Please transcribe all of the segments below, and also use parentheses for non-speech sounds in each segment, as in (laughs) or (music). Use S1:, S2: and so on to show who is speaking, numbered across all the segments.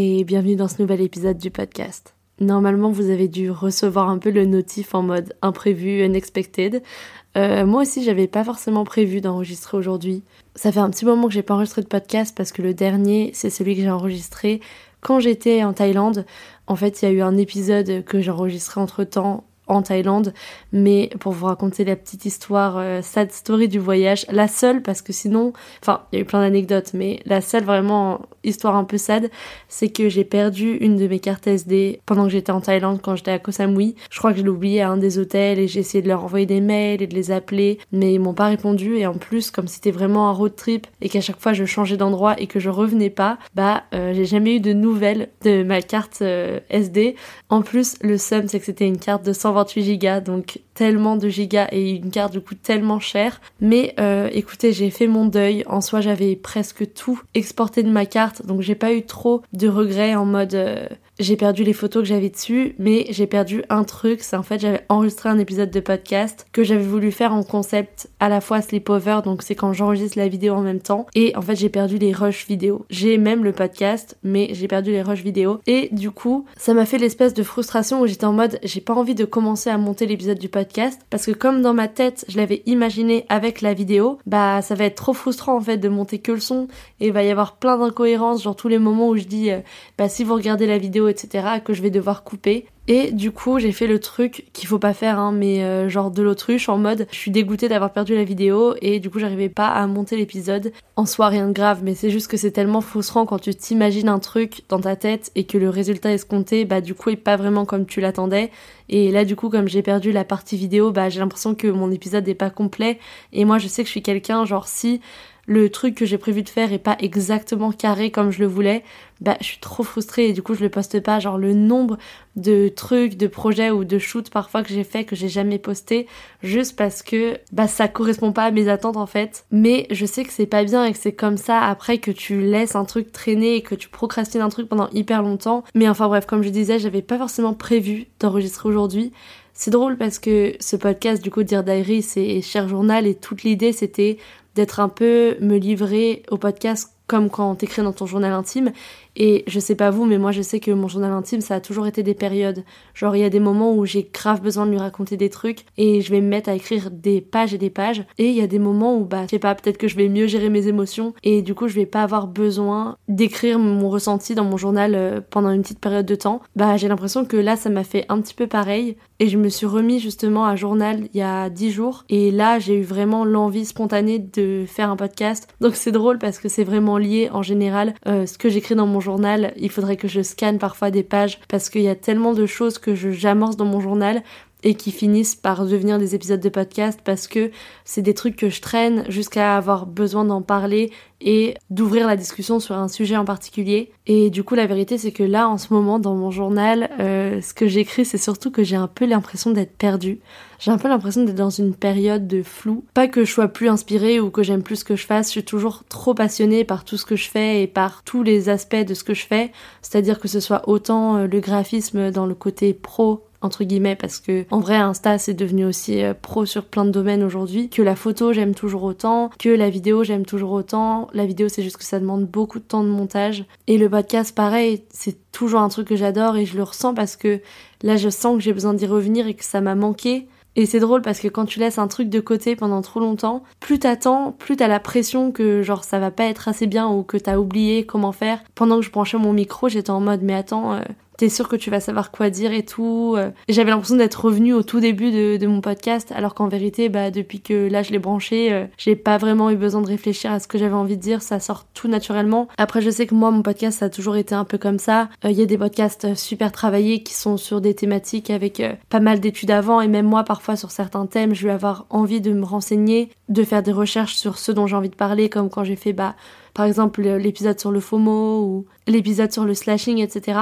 S1: et bienvenue dans ce nouvel épisode du podcast. Normalement, vous avez dû recevoir un peu le notif en mode imprévu, unexpected. Euh, moi aussi, j'avais pas forcément prévu d'enregistrer aujourd'hui. Ça fait un petit moment que j'ai pas enregistré de podcast parce que le dernier, c'est celui que j'ai enregistré quand j'étais en Thaïlande. En fait, il y a eu un épisode que j'ai enregistré entre temps en Thaïlande, mais pour vous raconter la petite histoire, euh, sad story du voyage, la seule parce que sinon, enfin, il y a eu plein d'anecdotes, mais la seule vraiment histoire un peu sad, c'est que j'ai perdu une de mes cartes SD pendant que j'étais en Thaïlande quand j'étais à Koh Samui. Je crois que je l'ai oublié à un des hôtels et j'ai essayé de leur envoyer des mails et de les appeler, mais ils m'ont pas répondu et en plus, comme c'était vraiment un road trip et qu'à chaque fois je changeais d'endroit et que je revenais pas, bah, euh, j'ai jamais eu de nouvelles de ma carte euh, SD. En plus, le seum, c'est que c'était une carte de 120 28 Go, donc tellement de gigas et une carte du coup tellement chère. Mais euh, écoutez, j'ai fait mon deuil. En soi, j'avais presque tout exporté de ma carte, donc j'ai pas eu trop de regrets en mode euh, j'ai perdu les photos que j'avais dessus, mais j'ai perdu un truc. C'est en fait j'avais enregistré un épisode de podcast que j'avais voulu faire en concept à la fois sleepover, donc c'est quand j'enregistre la vidéo en même temps. Et en fait j'ai perdu les rushs vidéo. J'ai même le podcast, mais j'ai perdu les rushs vidéo. Et du coup, ça m'a fait l'espèce de frustration où j'étais en mode j'ai pas envie de commencer à monter l'épisode du podcast parce que comme dans ma tête je l'avais imaginé avec la vidéo, bah ça va être trop frustrant en fait de monter que le son et il va y avoir plein d'incohérences, genre tous les moments où je dis euh, bah si vous regardez la vidéo etc que je vais devoir couper. Et du coup, j'ai fait le truc qu'il faut pas faire, hein, mais euh, genre de l'autruche en mode je suis dégoûtée d'avoir perdu la vidéo et du coup j'arrivais pas à monter l'épisode. En soi, rien de grave, mais c'est juste que c'est tellement frustrant quand tu t'imagines un truc dans ta tête et que le résultat escompté, bah du coup est pas vraiment comme tu l'attendais. Et là, du coup, comme j'ai perdu la partie vidéo, bah j'ai l'impression que mon épisode est pas complet. Et moi, je sais que je suis quelqu'un, genre si le truc que j'ai prévu de faire est pas exactement carré comme je le voulais, bah je suis trop frustrée et du coup je le poste pas. Genre le nombre de trucs, de projets ou de shoots parfois que j'ai fait que j'ai jamais posté juste parce que bah ça correspond pas à mes attentes en fait. Mais je sais que c'est pas bien et que c'est comme ça après que tu laisses un truc traîner et que tu procrastines un truc pendant hyper longtemps. Mais enfin bref, comme je disais, j'avais pas forcément prévu d'enregistrer aujourd'hui. C'est drôle parce que ce podcast, du coup, Dear Diary, c'est Cher Journal et toute l'idée c'était d'être un peu me livrer au podcast comme quand t'écris dans ton journal intime. Et je sais pas vous, mais moi je sais que mon journal intime, ça a toujours été des périodes. Genre il y a des moments où j'ai grave besoin de lui raconter des trucs et je vais me mettre à écrire des pages et des pages. Et il y a des moments où bah je sais pas, peut-être que je vais mieux gérer mes émotions et du coup je vais pas avoir besoin d'écrire mon ressenti dans mon journal euh, pendant une petite période de temps. Bah j'ai l'impression que là ça m'a fait un petit peu pareil et je me suis remis justement à journal il y a 10 jours et là j'ai eu vraiment l'envie spontanée de faire un podcast. Donc c'est drôle parce que c'est vraiment lié en général euh, ce que j'écris dans mon journal. Il faudrait que je scanne parfois des pages parce qu'il y a tellement de choses que j'amorce dans mon journal et qui finissent par devenir des épisodes de podcast parce que c'est des trucs que je traîne jusqu'à avoir besoin d'en parler et d'ouvrir la discussion sur un sujet en particulier. Et du coup, la vérité, c'est que là, en ce moment, dans mon journal, euh, ce que j'écris, c'est surtout que j'ai un peu l'impression d'être perdue. J'ai un peu l'impression d'être dans une période de flou. Pas que je sois plus inspirée ou que j'aime plus ce que je fasse, je suis toujours trop passionnée par tout ce que je fais et par tous les aspects de ce que je fais. C'est-à-dire que ce soit autant euh, le graphisme dans le côté pro entre guillemets parce que en vrai Insta c'est devenu aussi euh, pro sur plein de domaines aujourd'hui que la photo j'aime toujours autant que la vidéo j'aime toujours autant. La vidéo c'est juste que ça demande beaucoup de temps de montage. Et le podcast pareil c'est toujours un truc que j'adore et je le ressens parce que là je sens que j'ai besoin d'y revenir et que ça m'a manqué. Et c'est drôle parce que quand tu laisses un truc de côté pendant trop longtemps, plus t'attends, plus t'as la pression que genre ça va pas être assez bien ou que t'as oublié comment faire. Pendant que je branchais mon micro, j'étais en mode mais attends, euh, t'es sûr que tu vas savoir quoi dire et tout. Euh. J'avais l'impression d'être revenue au tout début de, mon podcast, alors qu'en vérité, bah, depuis que là je l'ai branché, euh, j'ai pas vraiment eu besoin de réfléchir à ce que j'avais envie de dire, ça sort tout naturellement. Après, je sais que moi, mon podcast, ça a toujours été un peu comme ça. Il y a des podcasts super travaillés qui sont sur des thématiques avec pas mal d'études avant, et même moi, parfois, sur certains thèmes, je vais avoir envie de me renseigner, de faire des recherches sur ce dont j'ai envie de parler, comme quand j'ai fait, bah, par exemple l'épisode sur le FOMO ou l'épisode sur le slashing, etc.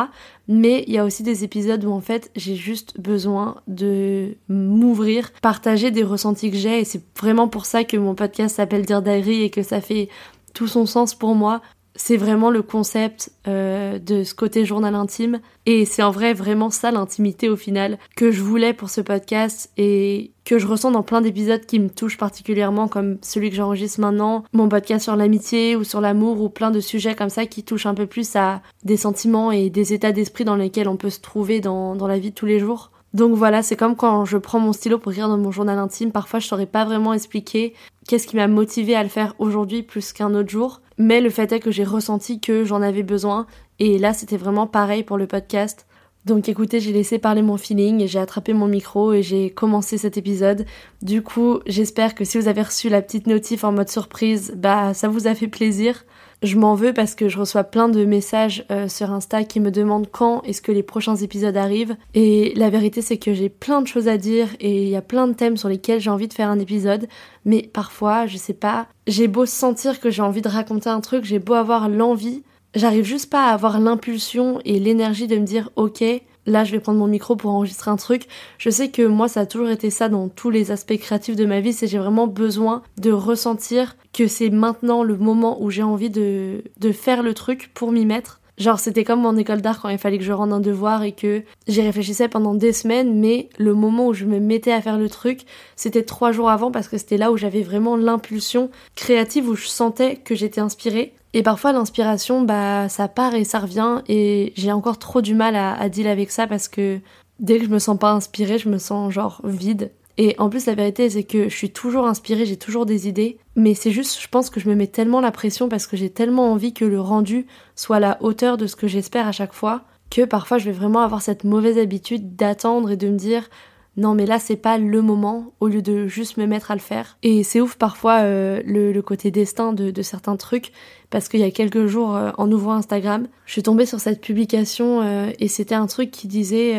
S1: Mais il y a aussi des épisodes où en fait j'ai juste besoin de m'ouvrir, partager des ressentis que j'ai et c'est vraiment pour ça que mon podcast s'appelle Dear Diary et que ça fait tout son sens pour moi c'est vraiment le concept euh, de ce côté journal intime. Et c'est en vrai vraiment ça l'intimité au final que je voulais pour ce podcast et que je ressens dans plein d'épisodes qui me touchent particulièrement comme celui que j'enregistre maintenant, mon podcast sur l'amitié ou sur l'amour ou plein de sujets comme ça qui touchent un peu plus à des sentiments et des états d'esprit dans lesquels on peut se trouver dans, dans la vie de tous les jours. Donc voilà, c'est comme quand je prends mon stylo pour écrire dans mon journal intime, parfois je saurais pas vraiment expliquer qu'est-ce qui m'a motivé à le faire aujourd'hui plus qu'un autre jour, mais le fait est que j'ai ressenti que j'en avais besoin et là c'était vraiment pareil pour le podcast. Donc écoutez, j'ai laissé parler mon feeling j'ai attrapé mon micro et j'ai commencé cet épisode. Du coup, j'espère que si vous avez reçu la petite notif en mode surprise, bah ça vous a fait plaisir. Je m'en veux parce que je reçois plein de messages euh, sur Insta qui me demandent quand est-ce que les prochains épisodes arrivent. Et la vérité c'est que j'ai plein de choses à dire et il y a plein de thèmes sur lesquels j'ai envie de faire un épisode. Mais parfois, je sais pas, j'ai beau sentir que j'ai envie de raconter un truc, j'ai beau avoir l'envie, j'arrive juste pas à avoir l'impulsion et l'énergie de me dire ok, là je vais prendre mon micro pour enregistrer un truc. Je sais que moi ça a toujours été ça dans tous les aspects créatifs de ma vie, c'est j'ai vraiment besoin de ressentir que c'est maintenant le moment où j'ai envie de, de faire le truc pour m'y mettre. Genre c'était comme en école d'art quand il fallait que je rende un devoir et que j'y réfléchissais pendant des semaines, mais le moment où je me mettais à faire le truc, c'était trois jours avant parce que c'était là où j'avais vraiment l'impulsion créative, où je sentais que j'étais inspirée. Et parfois l'inspiration, bah ça part et ça revient et j'ai encore trop du mal à, deal avec ça parce que dès que je me sens pas inspirée, je me sens genre vide. Et en plus, la vérité, c'est que je suis toujours inspirée, j'ai toujours des idées, mais c'est juste, je pense que je me mets tellement la pression parce que j'ai tellement envie que le rendu soit à la hauteur de ce que j'espère à chaque fois, que parfois je vais vraiment avoir cette mauvaise habitude d'attendre et de me dire non mais là c'est pas le moment au lieu de juste me mettre à le faire. Et c'est ouf parfois euh, le, côté destin de, certains trucs parce qu'il y a quelques jours euh, en ouvrant Instagram, je suis tombée sur cette publication euh, et c'était un truc qui disait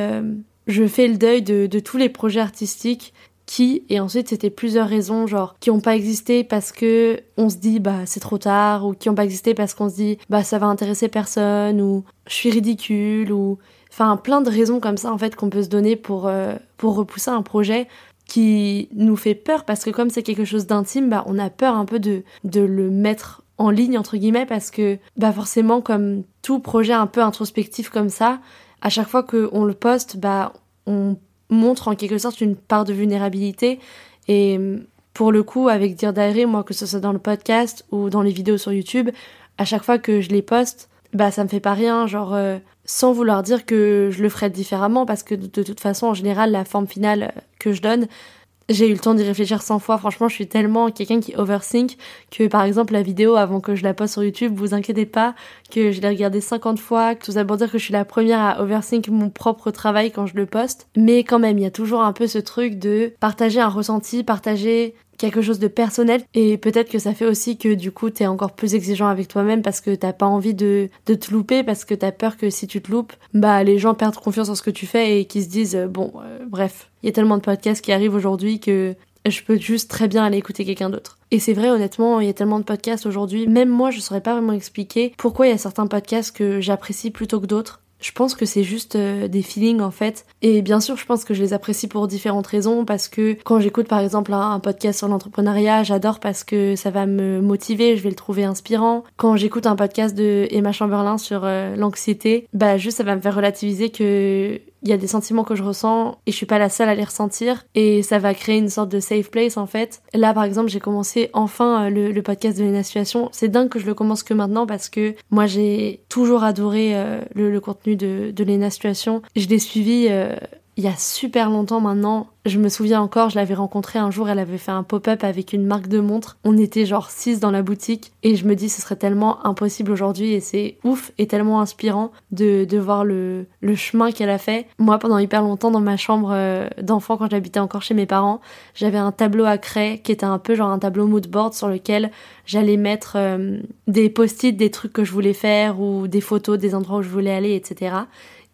S1: je fais le deuil de, tous les projets artistiques qui et ensuite c'était plusieurs raisons genre qui ont pas existé parce que on se dit bah c'est trop tard ou qui ont pas existé parce qu'on se dit bah ça va intéresser personne ou je suis ridicule ou enfin plein de raisons comme ça en fait qu'on peut se donner pour euh, pour repousser un projet qui nous fait peur parce que comme c'est quelque chose d'intime bah on a peur un peu de de le mettre en ligne entre guillemets parce que bah forcément comme tout projet un peu introspectif comme ça à chaque fois qu'on le poste, bah, on montre en quelque sorte une part de vulnérabilité. Et pour le coup, avec Dear Diary, moi, que ce soit dans le podcast ou dans les vidéos sur YouTube, à chaque fois que je les poste, bah, ça me fait pas rien, genre, euh, sans vouloir dire que je le ferais différemment, parce que de toute façon, en général, la forme finale que je donne, j'ai eu le temps d'y réfléchir 100 fois. Franchement, je suis tellement quelqu'un qui overthink que, par exemple, la vidéo, avant que je la poste sur YouTube, vous inquiétez pas que je l'ai regardée 50 fois, tout ça pour dire que je suis la première à overthink mon propre travail quand je le poste. Mais quand même, il y a toujours un peu ce truc de partager un ressenti, partager quelque chose de personnel et peut-être que ça fait aussi que du coup t'es encore plus exigeant avec toi-même parce que t'as pas envie de, te louper parce que t'as peur que si tu te loupes, bah les gens perdent confiance en ce que tu fais et qu'ils se disent euh, bon euh, bref, il y a tellement de podcasts qui arrivent aujourd'hui que je peux juste très bien aller écouter quelqu'un d'autre. Et c'est vrai, honnêtement, il y a tellement de podcasts aujourd'hui, même moi, je saurais pas vraiment expliquer pourquoi il y a certains podcasts que j'apprécie plutôt que d'autres. Je pense que c'est juste euh, des feelings en fait. Et bien sûr, je pense que je les apprécie pour différentes raisons parce que quand j'écoute par exemple un, podcast sur l'entrepreneuriat, j'adore parce que ça va me motiver, je vais le trouver inspirant. Quand j'écoute un podcast de Emma Chamberlain sur euh, l'anxiété, bah juste ça va me faire relativiser que il y a des sentiments que je ressens et je suis pas la seule à les ressentir et ça va créer une sorte de safe place en fait. Là par exemple j'ai commencé enfin euh, le, podcast de Lena Situation. C'est dingue que je le commence que maintenant parce que moi j'ai toujours adoré euh, le, contenu de, de Lena Situation. Je l'ai suivi euh, il y a super longtemps maintenant. Je me souviens encore, je l'avais rencontrée un jour, elle avait fait un pop-up avec une marque de montre. On était genre 6 dans la boutique et je me dis ce serait tellement impossible aujourd'hui et c'est ouf et tellement inspirant de, de voir le, le chemin qu'elle a fait. Moi, pendant hyper longtemps, dans ma chambre euh, d'enfant, quand j'habitais encore chez mes parents, j'avais un tableau à craie qui était un peu genre un tableau mood board sur lequel j'allais mettre euh, des post-it, des trucs que je voulais faire ou des photos des endroits où je voulais aller, etc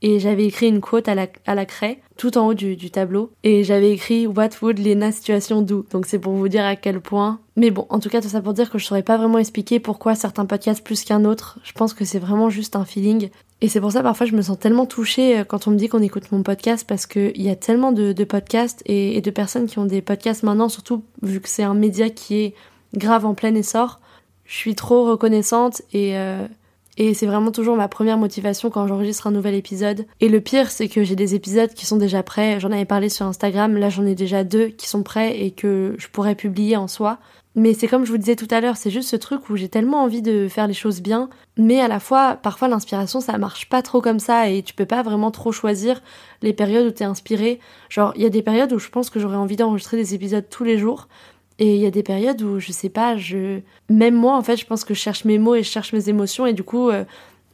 S1: et j'avais écrit une quote à la, à la craie tout en haut du, du tableau. Et j'avais écrit What would Lena situation do? Donc c'est pour vous dire à quel point. Mais bon en tout cas tout ça pour dire que je saurais pas vraiment expliquer pourquoi certains podcasts plus qu'un autre. Je pense que c'est vraiment juste un feeling. Et c'est pour ça parfois je me sens tellement touchée euh, quand on me dit qu'on écoute mon podcast parce qu'il y a tellement de, podcasts et, et de personnes qui ont des podcasts maintenant surtout vu que c'est un média qui est grave en plein essor. Je suis trop reconnaissante et euh, et c'est vraiment toujours ma première motivation quand j'enregistre un nouvel épisode. Et le pire, c'est que j'ai des épisodes qui sont déjà prêts. J'en avais parlé sur Instagram. Là, j'en ai déjà deux qui sont prêts et que je pourrais publier en soi. Mais c'est comme je vous disais tout à l'heure, c'est juste ce truc où j'ai tellement envie de faire les choses bien, mais à la fois, parfois l'inspiration ça marche pas trop comme ça et tu peux pas vraiment trop choisir les périodes où t'es inspiré. Genre, il y a des périodes où je pense que j'aurais envie d'enregistrer des épisodes tous les jours, et il y a des périodes où je sais pas, je même moi en fait, je pense que je cherche mes mots et je cherche mes émotions et du coup euh,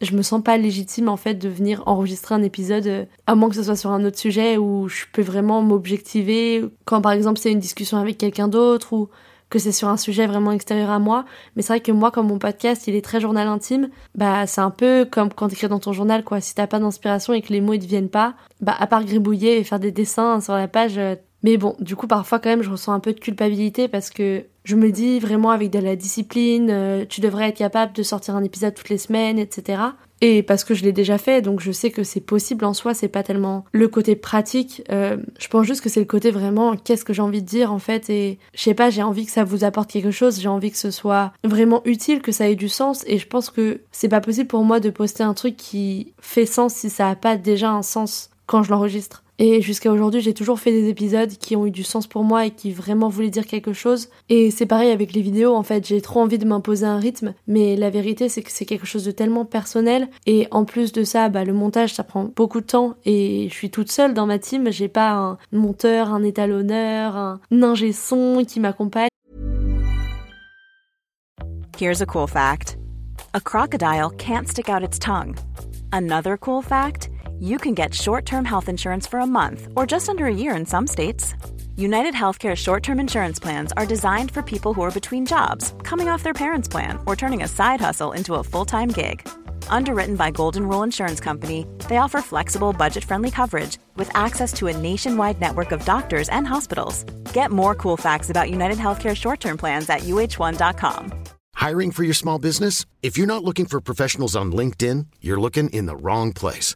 S1: je me sens pas légitime en fait de venir enregistrer un épisode euh, à moins que ce soit sur un autre sujet où je peux vraiment m'objectiver quand par exemple c'est une discussion avec quelqu'un d'autre ou que c'est sur un sujet vraiment extérieur à moi. Mais c'est vrai que moi, comme mon podcast, il est très journal intime, bah c'est un peu comme quand t'écris dans ton journal, quoi. Si t'as pas d'inspiration et que les mots ils te viennent pas, bah à part gribouiller et faire des dessins sur la page, euh, mais bon, du coup, parfois quand même, je ressens un peu de culpabilité parce que je me dis vraiment avec de la discipline, euh, tu devrais être capable de sortir un épisode toutes les semaines, etc. Et parce que je l'ai déjà fait, donc je sais que c'est possible en soi, c'est pas tellement le côté pratique. Euh, je pense juste que c'est le côté vraiment qu'est-ce que j'ai envie de dire en fait. Et je sais pas, j'ai envie que ça vous apporte quelque chose, j'ai envie que ce soit vraiment utile, que ça ait du sens. Et je pense que c'est pas possible pour moi de poster un truc qui fait sens si ça a pas déjà un sens quand je l'enregistre. Et jusqu'à aujourd'hui, j'ai toujours fait des épisodes qui ont eu du sens pour moi et qui vraiment voulaient dire quelque chose. Et c'est pareil avec les vidéos, en fait, j'ai trop envie de m'imposer un rythme, mais la vérité, c'est que c'est quelque chose de tellement personnel. Et en plus de ça, bah, le montage, ça prend beaucoup de temps et je suis toute seule dans ma team. J'ai pas un monteur, un étalonneur, un ingé son qui m'accompagne.
S2: Here's a cool fact. A crocodile can't stick out its tongue. Another cool fact. You can get short term health insurance for a month or just under a year in some states. United Healthcare short term insurance plans are designed for people who are between jobs, coming off their parents' plan, or turning a side hustle into a full time gig. Underwritten by Golden Rule Insurance Company, they offer flexible, budget friendly coverage with access to a nationwide network of doctors and hospitals. Get more cool facts about United Healthcare short term plans at uh1.com.
S3: Hiring for your small business? If you're not looking for professionals on LinkedIn, you're looking in the wrong place.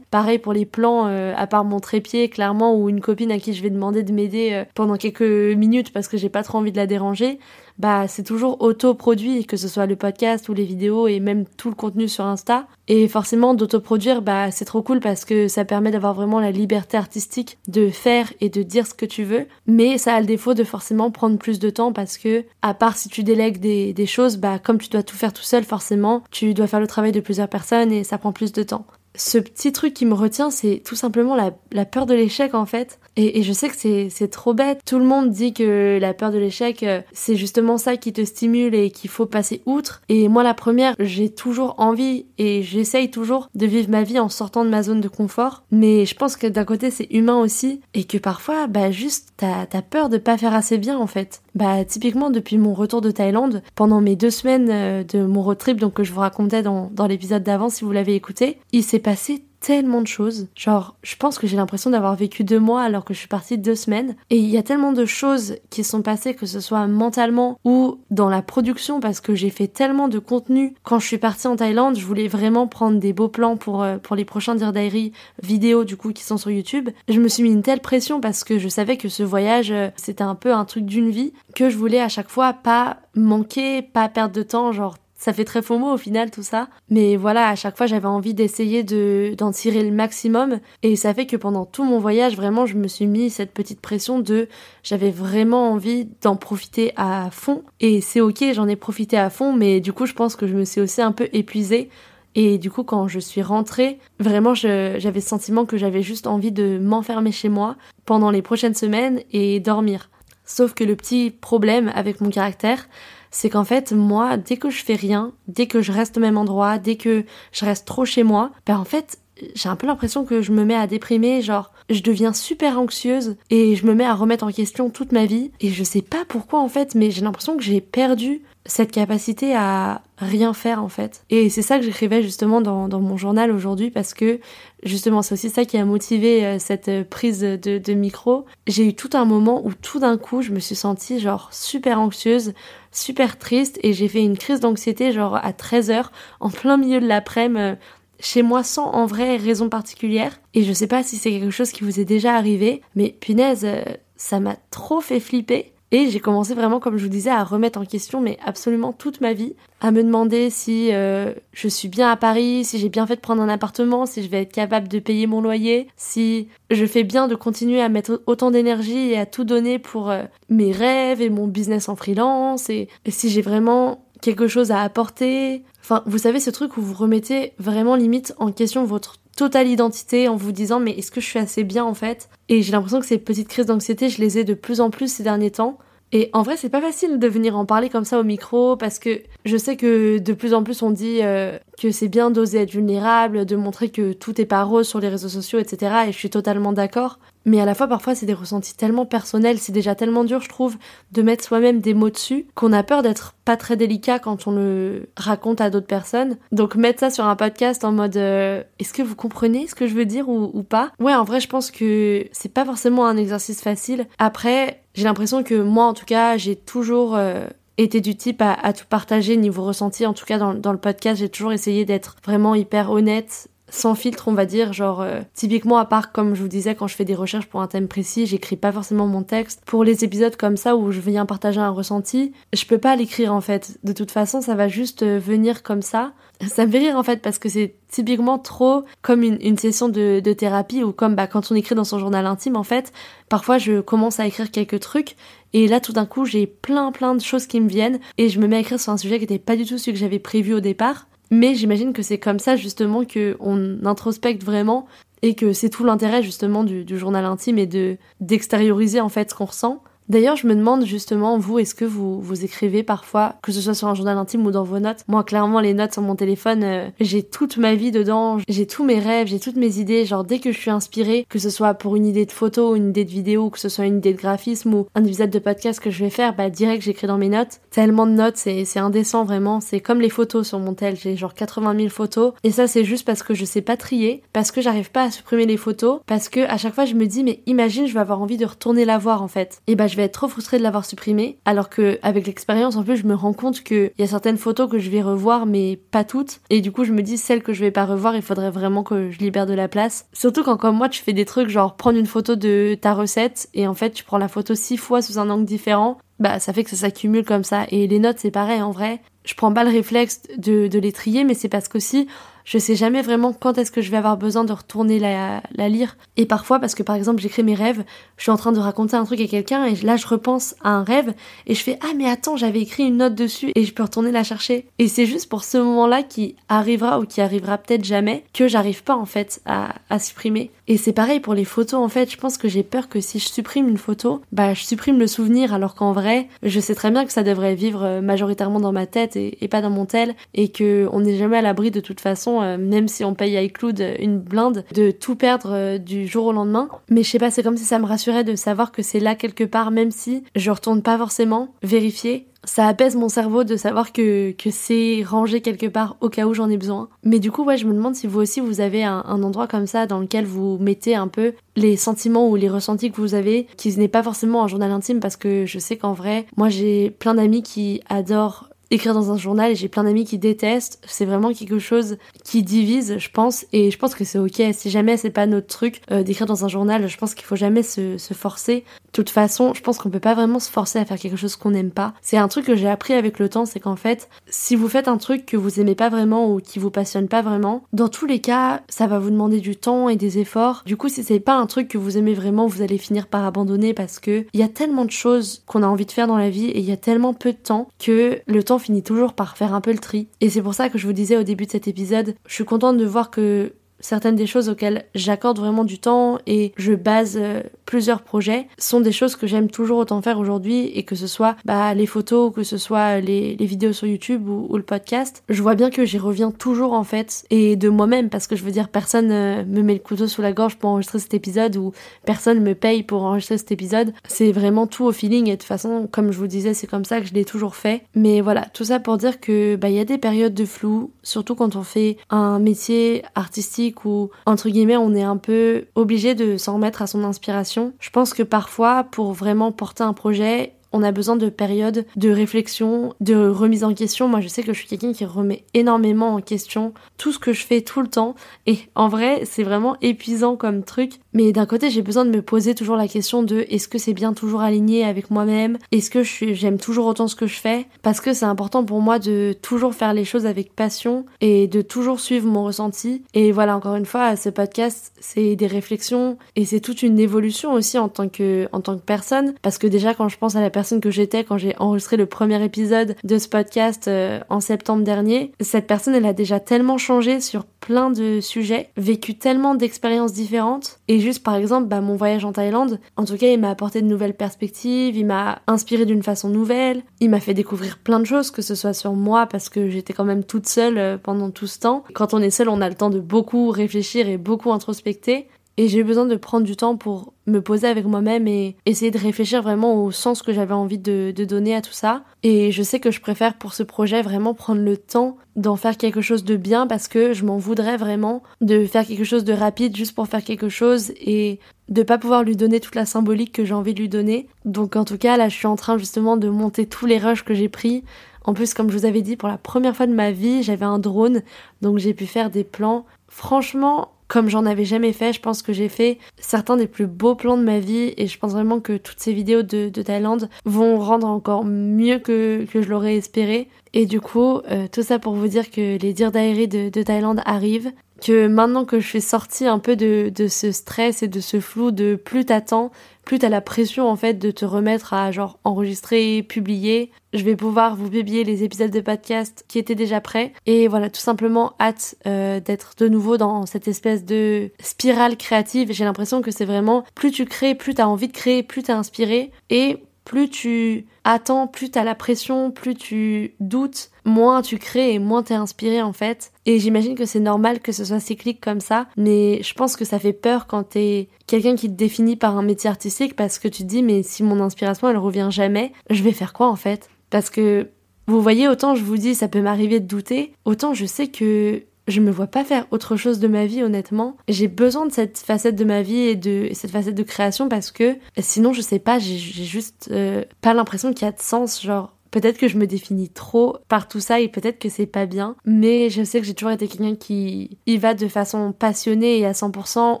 S1: Pareil pour les plans, euh, à part mon trépied, clairement, ou une copine à qui je vais demander de m'aider euh, pendant quelques minutes parce que j'ai pas trop envie de la déranger. bah c'est toujours auto-produit, que ce soit le podcast ou les vidéos et même tout le contenu sur Insta. Et forcément, d'autoproduire, bah, c'est trop cool parce que ça permet d'avoir vraiment la liberté artistique de faire et de dire ce que tu veux. Mais ça a le défaut de forcément prendre plus de temps parce que, à part si tu délègues des, des choses, bah, comme tu dois tout faire tout seul, forcément, tu dois faire le travail de plusieurs personnes et ça prend plus de temps ce petit truc qui me retient, c'est tout simplement la, peur de l'échec en fait. Et, je sais que c'est trop bête. Tout le monde dit que la peur de l'échec, euh, c'est justement ça qui te stimule et qu'il faut passer outre. Et moi, la première, j'ai toujours envie et j'essaye toujours de vivre ma vie en sortant de ma zone de confort. Mais je pense que d'un côté, c'est humain aussi et que parfois, bah juste, t'as as peur de pas faire assez bien en fait. Bah typiquement depuis mon retour de Thaïlande, pendant mes deux semaines euh, de mon road trip, donc que je vous racontais dans, dans l'épisode d'avant si vous l'avez écouté, il s'est passé tellement de choses. Genre, je pense que j'ai l'impression d'avoir vécu deux mois alors que je suis partie deux semaines. Et il y a tellement de choses qui sont passées, que ce soit mentalement ou dans la production, parce que j'ai fait tellement de contenu. Quand je suis partie en Thaïlande, je voulais vraiment prendre des beaux plans pour, euh, pour les prochains Dear Diary vidéos, du coup, qui sont sur YouTube. Je me suis mis une telle pression parce que je savais que ce voyage, euh, c'était un peu un truc d'une vie, que je voulais à chaque fois pas manquer, pas perdre de temps, genre ça fait très faux mot au final tout ça. Mais voilà, à chaque fois j'avais envie d'essayer de, d'en tirer le maximum. Et ça fait que pendant tout mon voyage, vraiment, je me suis mis cette petite pression de j'avais vraiment envie d'en profiter à fond. Et c'est ok, j'en ai profité à fond, mais du coup je pense que je me suis aussi un peu épuisée. Et du coup, quand je suis rentrée, vraiment, j'avais le sentiment que j'avais juste envie de m'enfermer chez moi pendant les prochaines semaines et dormir. Sauf que le petit problème avec mon caractère, c'est qu'en fait, moi, dès que je fais rien, dès que je reste au même endroit, dès que je reste trop chez moi, ben en fait, j'ai un peu l'impression que je me mets à déprimer, genre je deviens super anxieuse et je me mets à remettre en question toute ma vie et je sais pas pourquoi en fait mais j'ai l'impression que j'ai perdu cette capacité à rien faire en fait. Et c'est ça que j'écrivais justement dans, dans, mon journal aujourd'hui parce que justement c'est aussi ça qui a motivé euh, cette prise de, de micro. J'ai eu tout un moment où tout d'un coup je me suis sentie genre super anxieuse, super triste et j'ai fait une crise d'anxiété genre à 13h en plein milieu de l'après-midi euh, chez moi sans en vrai raison particulière. Et je sais pas si c'est quelque chose qui vous est déjà arrivé, mais punaise, euh, ça m'a trop fait flipper. Et j'ai commencé vraiment, comme je vous disais, à remettre en question, mais absolument toute ma vie, à me demander si euh, je suis bien à Paris, si j'ai bien fait de prendre un appartement, si je vais être capable de payer mon loyer, si je fais bien de continuer à mettre autant d'énergie et à tout donner pour euh, mes rêves et mon business en freelance, et si j'ai vraiment quelque chose à apporter. Enfin, vous savez, ce truc où vous remettez vraiment limite en question votre totale identité en vous disant mais est-ce que je suis assez bien en fait? Et j'ai l'impression que ces petites crises d'anxiété, je les ai de plus en plus ces derniers temps. Et en vrai, c'est pas facile de venir en parler comme ça au micro parce que je sais que de plus en plus on dit euh, que c'est bien d'oser être vulnérable, de montrer que tout est pas rose sur les réseaux sociaux, etc. Et je suis totalement d'accord. Mais à la fois, parfois, c'est des ressentis tellement personnels, c'est déjà tellement dur, je trouve, de mettre soi-même des mots dessus, qu'on a peur d'être pas très délicat quand on le raconte à d'autres personnes. Donc mettre ça sur un podcast en mode euh, est-ce que vous comprenez ce que je veux dire ou, pas? Ouais, en vrai, je pense que c'est pas forcément un exercice facile. Après, j'ai l'impression que moi, en tout cas, j'ai toujours euh, été du type à, tout partager niveau ressenti. En tout cas, dans, dans le podcast, j'ai toujours essayé d'être vraiment hyper honnête sans filtre, on va dire, genre euh, typiquement à part comme je vous disais quand je fais des recherches pour un thème précis, j'écris pas forcément mon texte. Pour les épisodes comme ça où je viens partager un ressenti, je peux pas l'écrire en fait. De toute façon, ça va juste euh, venir comme ça. (laughs) Ça me fait rire en fait parce que c'est typiquement trop comme une, une session de, de, thérapie ou comme bah, quand on écrit dans son journal intime en fait. Parfois je commence à écrire quelques trucs et là tout d'un coup j'ai plein plein de choses qui me viennent et je me mets à écrire sur un sujet qui était pas du tout celui que j'avais prévu au départ. Mais j'imagine que c'est comme ça justement qu'on introspecte vraiment et que c'est tout l'intérêt justement du, du, journal intime et de d'extérioriser en fait ce qu'on ressent D'ailleurs, je me demande justement, vous, est-ce que vous, vous écrivez parfois, que ce soit sur un journal intime ou dans vos notes? Moi, clairement, les notes sur mon téléphone, euh, j'ai toute ma vie dedans, j'ai tous mes rêves, j'ai toutes mes idées. Genre, dès que je suis inspirée, que ce soit pour une idée de photo, une idée de vidéo, que ce soit une idée de graphisme ou un épisode de podcast que je vais faire, bah, direct, j'écris dans mes notes. Tellement de notes, c'est, c'est indécent vraiment. C'est comme les photos sur mon tel. J'ai genre 80 000 photos. Et ça, c'est juste parce que je sais pas trier, parce que j'arrive pas à supprimer les photos, parce que à chaque fois, je me dis, mais imagine, je vais avoir envie de retourner la voir en fait. Et bah, vais être trop frustrée de l'avoir supprimé, alors que avec l'expérience en plus je me rends compte qu'il y a certaines photos que je vais revoir mais pas toutes, et du coup je me dis celles que je vais pas revoir il faudrait vraiment que je libère de la place. Surtout quand comme moi tu fais des trucs genre prendre une photo de ta recette et en fait tu prends la photo six fois sous un angle différent bah ça fait que ça s'accumule comme ça. Et les notes c'est pareil en vrai. Je prends pas le réflexe de, les trier, mais c'est parce qu'aussi je sais jamais vraiment quand est-ce que je vais avoir besoin de retourner la, la lire. Et parfois, parce que par exemple j'écris mes rêves, je suis en train de raconter un truc à quelqu'un et là je repense à un rêve et je fais ah mais attends j'avais écrit une note dessus et je peux retourner la chercher. Et c'est juste pour ce moment-là qui arrivera ou qui arrivera peut-être jamais que j'arrive pas en fait à, à supprimer. Et c'est pareil pour les photos en fait. Je pense que j'ai peur que si je supprime une photo, bah je supprime le souvenir alors qu'en vrai je sais très bien que ça devrait vivre euh, majoritairement dans ma tête et, pas dans mon tel et que on n'est jamais à l'abri de toute façon euh, même si on paye iCloud une blinde, de tout perdre euh, du jour au lendemain. Mais je sais pas, c'est comme si ça me rassurait de savoir que c'est là quelque part, même si je retourne pas forcément vérifier. Ça apaise mon cerveau de savoir que, c'est rangé quelque part au cas où j'en ai besoin. Mais du coup, ouais, je me demande si vous aussi vous avez un, un endroit comme ça dans lequel vous mettez un peu les sentiments ou les ressentis que vous avez, qui n'est pas forcément un journal intime parce que je sais qu'en vrai, moi j'ai plein d'amis qui adorent écrire dans un journal et j'ai plein d'amis qui détestent. C'est vraiment quelque chose qui divise, je pense, et je pense que c'est ok. Si jamais c'est pas notre truc euh, d'écrire dans un journal, je pense qu'il faut jamais se, forcer. De toute façon, je pense qu'on peut pas vraiment se forcer à faire quelque chose qu'on n'aime pas. C'est un truc que j'ai appris avec le temps, c'est qu'en fait, si vous faites un truc que vous aimez pas vraiment ou qui vous passionne pas vraiment, dans tous les cas, ça va vous demander du temps et des efforts. Du coup, si c'est pas un truc que vous aimez vraiment, vous allez finir par abandonner parce que il y a tellement de choses qu'on a envie de faire dans la vie et il y a tellement peu de temps que le temps finit toujours par faire un peu le tri. Et c'est pour ça que je vous disais au début de cet épisode, je suis contente de voir que certaines des choses auxquelles j'accorde vraiment du temps et je base euh, plusieurs projets sont des choses que j'aime toujours autant faire aujourd'hui et que ce soit bah, les photos, que ce soit les, les vidéos sur YouTube ou, le podcast, je vois bien que j'y reviens toujours en fait et de moi-même parce que je veux dire personne euh, me met le couteau sous la gorge pour enregistrer cet épisode ou personne me paye pour enregistrer cet épisode. C'est vraiment tout au feeling et de toute façon comme je vous disais c'est comme ça que je l'ai toujours fait. Mais voilà tout ça pour dire que bah il y a des périodes de flou surtout quand on fait un métier artistique où, entre guillemets, on est un peu obligé de s'en remettre à son inspiration. Je pense que parfois, pour vraiment porter un projet, on a besoin de périodes de réflexion, de remise en question. Moi, je sais que je suis quelqu'un qui remet énormément en question tout ce que je fais tout le temps. Et en vrai, c'est vraiment épuisant comme truc. Mais d'un côté, j'ai besoin de me poser toujours la question de est-ce que c'est bien toujours aligné avec moi-même? Est-ce que j'aime toujours autant ce que je fais? Parce que c'est important pour moi de toujours faire les choses avec passion et de toujours suivre mon ressenti. Et voilà, encore une fois, ce podcast, c'est des réflexions et c'est toute une évolution aussi en tant que, en tant que personne. Parce que déjà, quand je pense à la personne que j'étais quand j'ai enregistré le premier épisode de ce podcast euh, en septembre dernier, cette personne elle a déjà tellement changé sur plein de sujets, vécu tellement d'expériences différentes et juste par exemple bah, mon voyage en Thaïlande, en tout cas il m'a apporté de nouvelles perspectives, il m'a inspiré d'une façon nouvelle, il m'a fait découvrir plein de choses que ce soit sur moi parce que j'étais quand même toute seule euh, pendant tout ce temps. Quand on est seul on a le temps de beaucoup réfléchir et beaucoup introspecter et j'ai eu besoin de prendre du temps pour me poser avec moi-même et essayer de réfléchir vraiment au sens que j'avais envie de, donner à tout ça. Et je sais que je préfère pour ce projet vraiment prendre le temps d'en faire quelque chose de bien parce que je m'en voudrais vraiment de faire quelque chose de rapide juste pour faire quelque chose et de pas pouvoir lui donner toute la symbolique que j'ai envie de lui donner. Donc en tout cas là je suis en train justement de monter tous les rushs que j'ai pris. En plus comme je vous avais dit pour la première fois de ma vie j'avais un drone donc j'ai pu faire des plans. Franchement comme j'en avais jamais fait. Je pense que j'ai fait certains des plus beaux plans de ma vie et je pense vraiment que toutes ces vidéos de, Thaïlande vont rendre encore mieux que, je l'aurais espéré. Et du coup, euh, tout ça pour vous dire que les Diary de, de Thaïlande arrivent que maintenant que je suis sortie un peu de, de ce stress et de ce flou de plus t'attends, plus t'as la pression en fait de te remettre à genre enregistrer, publier, je vais pouvoir vous publier les épisodes de podcast qui étaient déjà prêts. Et voilà tout simplement hâte euh, d'être de nouveau dans cette espèce de spirale créative. J'ai l'impression que c'est vraiment plus tu crées, plus t'as envie de créer, plus t'es inspiré. Et plus tu attends, plus t'as la pression, plus tu doutes, moins tu crées et moins t'es inspiré en fait. Et j'imagine que c'est normal que ce soit cyclique comme ça, mais je pense que ça fait peur quand t'es quelqu'un qui te définit par un métier artistique parce que tu te dis mais si mon inspiration elle revient jamais, je vais faire quoi en fait? Parce que vous voyez, autant je vous dis ça peut m'arriver de douter, autant je sais que je me vois pas faire autre chose de ma vie honnêtement. J'ai besoin de cette facette de ma vie et de cette facette de création parce que sinon je sais pas, j'ai juste euh, pas l'impression qu'il y a de sens genre Peut-être que je me définis trop par tout ça et peut-être que c'est pas bien, mais je sais que j'ai toujours été quelqu'un qui y va de façon passionnée et à 100%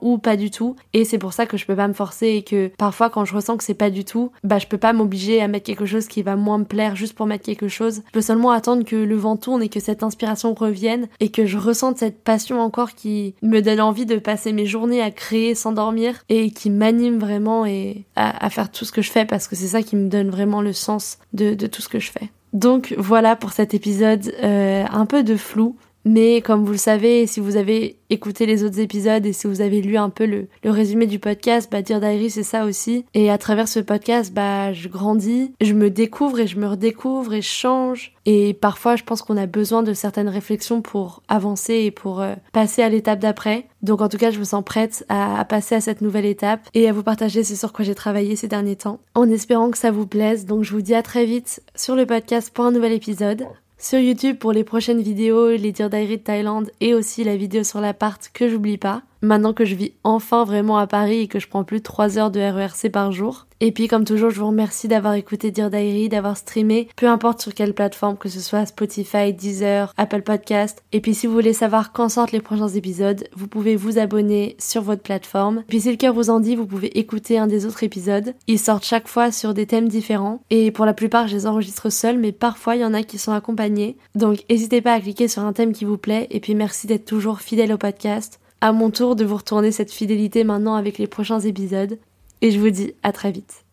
S1: ou pas du tout. Et c'est pour ça que je peux pas me forcer et que parfois quand je ressens que c'est pas du tout, bah je peux pas m'obliger à mettre quelque chose qui va moins me plaire juste pour mettre quelque chose. Je peux seulement attendre que le vent tourne et que cette inspiration revienne et que je ressente cette passion encore qui me donne envie de passer mes journées à créer sans dormir et qui m'anime vraiment et à, faire tout ce que je fais parce que c'est ça qui me donne vraiment le sens de, de tout ce que je fais. Donc voilà pour cet épisode euh, un peu de flou, mais comme vous le savez, si vous avez écouté les autres épisodes et si vous avez lu un peu le, résumé du podcast, bah dire Diary c'est ça aussi. Et à travers ce podcast, bah je grandis, je me découvre et je me redécouvre et je change. Et parfois, je pense qu'on a besoin de certaines réflexions pour avancer et pour euh, passer à l'étape d'après. Donc en tout cas, je me sens prête à, à, passer à cette nouvelle étape et à vous partager ce sur quoi j'ai travaillé ces derniers temps, en espérant que ça vous plaise. Donc je vous dis à très vite sur le podcast pour un nouvel épisode sur YouTube pour les prochaines vidéos, les Dear Diary de Thaïlande et aussi la vidéo sur l'appart que j'oublie pas maintenant que je vis enfin vraiment à Paris et que je prends plus de 3 heures de RERC par jour. Et puis comme toujours, je vous remercie d'avoir écouté Dear Diary, d'avoir streamé, peu importe sur quelle plateforme, que ce soit Spotify, Deezer, Apple Podcast. Et puis si vous voulez savoir quand sortent les prochains épisodes, vous pouvez vous abonner sur votre plateforme. Puis si le cœur vous en dit, vous pouvez écouter un des autres épisodes. Ils sortent chaque fois sur des thèmes différents. Et pour la plupart, je les enregistre seul, mais parfois il y en a qui sont accompagnés. Donc n'hésitez pas à cliquer sur un thème qui vous plaît. Et puis merci d'être toujours fidèle au podcast à mon tour de vous retourner cette fidélité maintenant avec les prochains épisodes. Et je vous dis à très vite.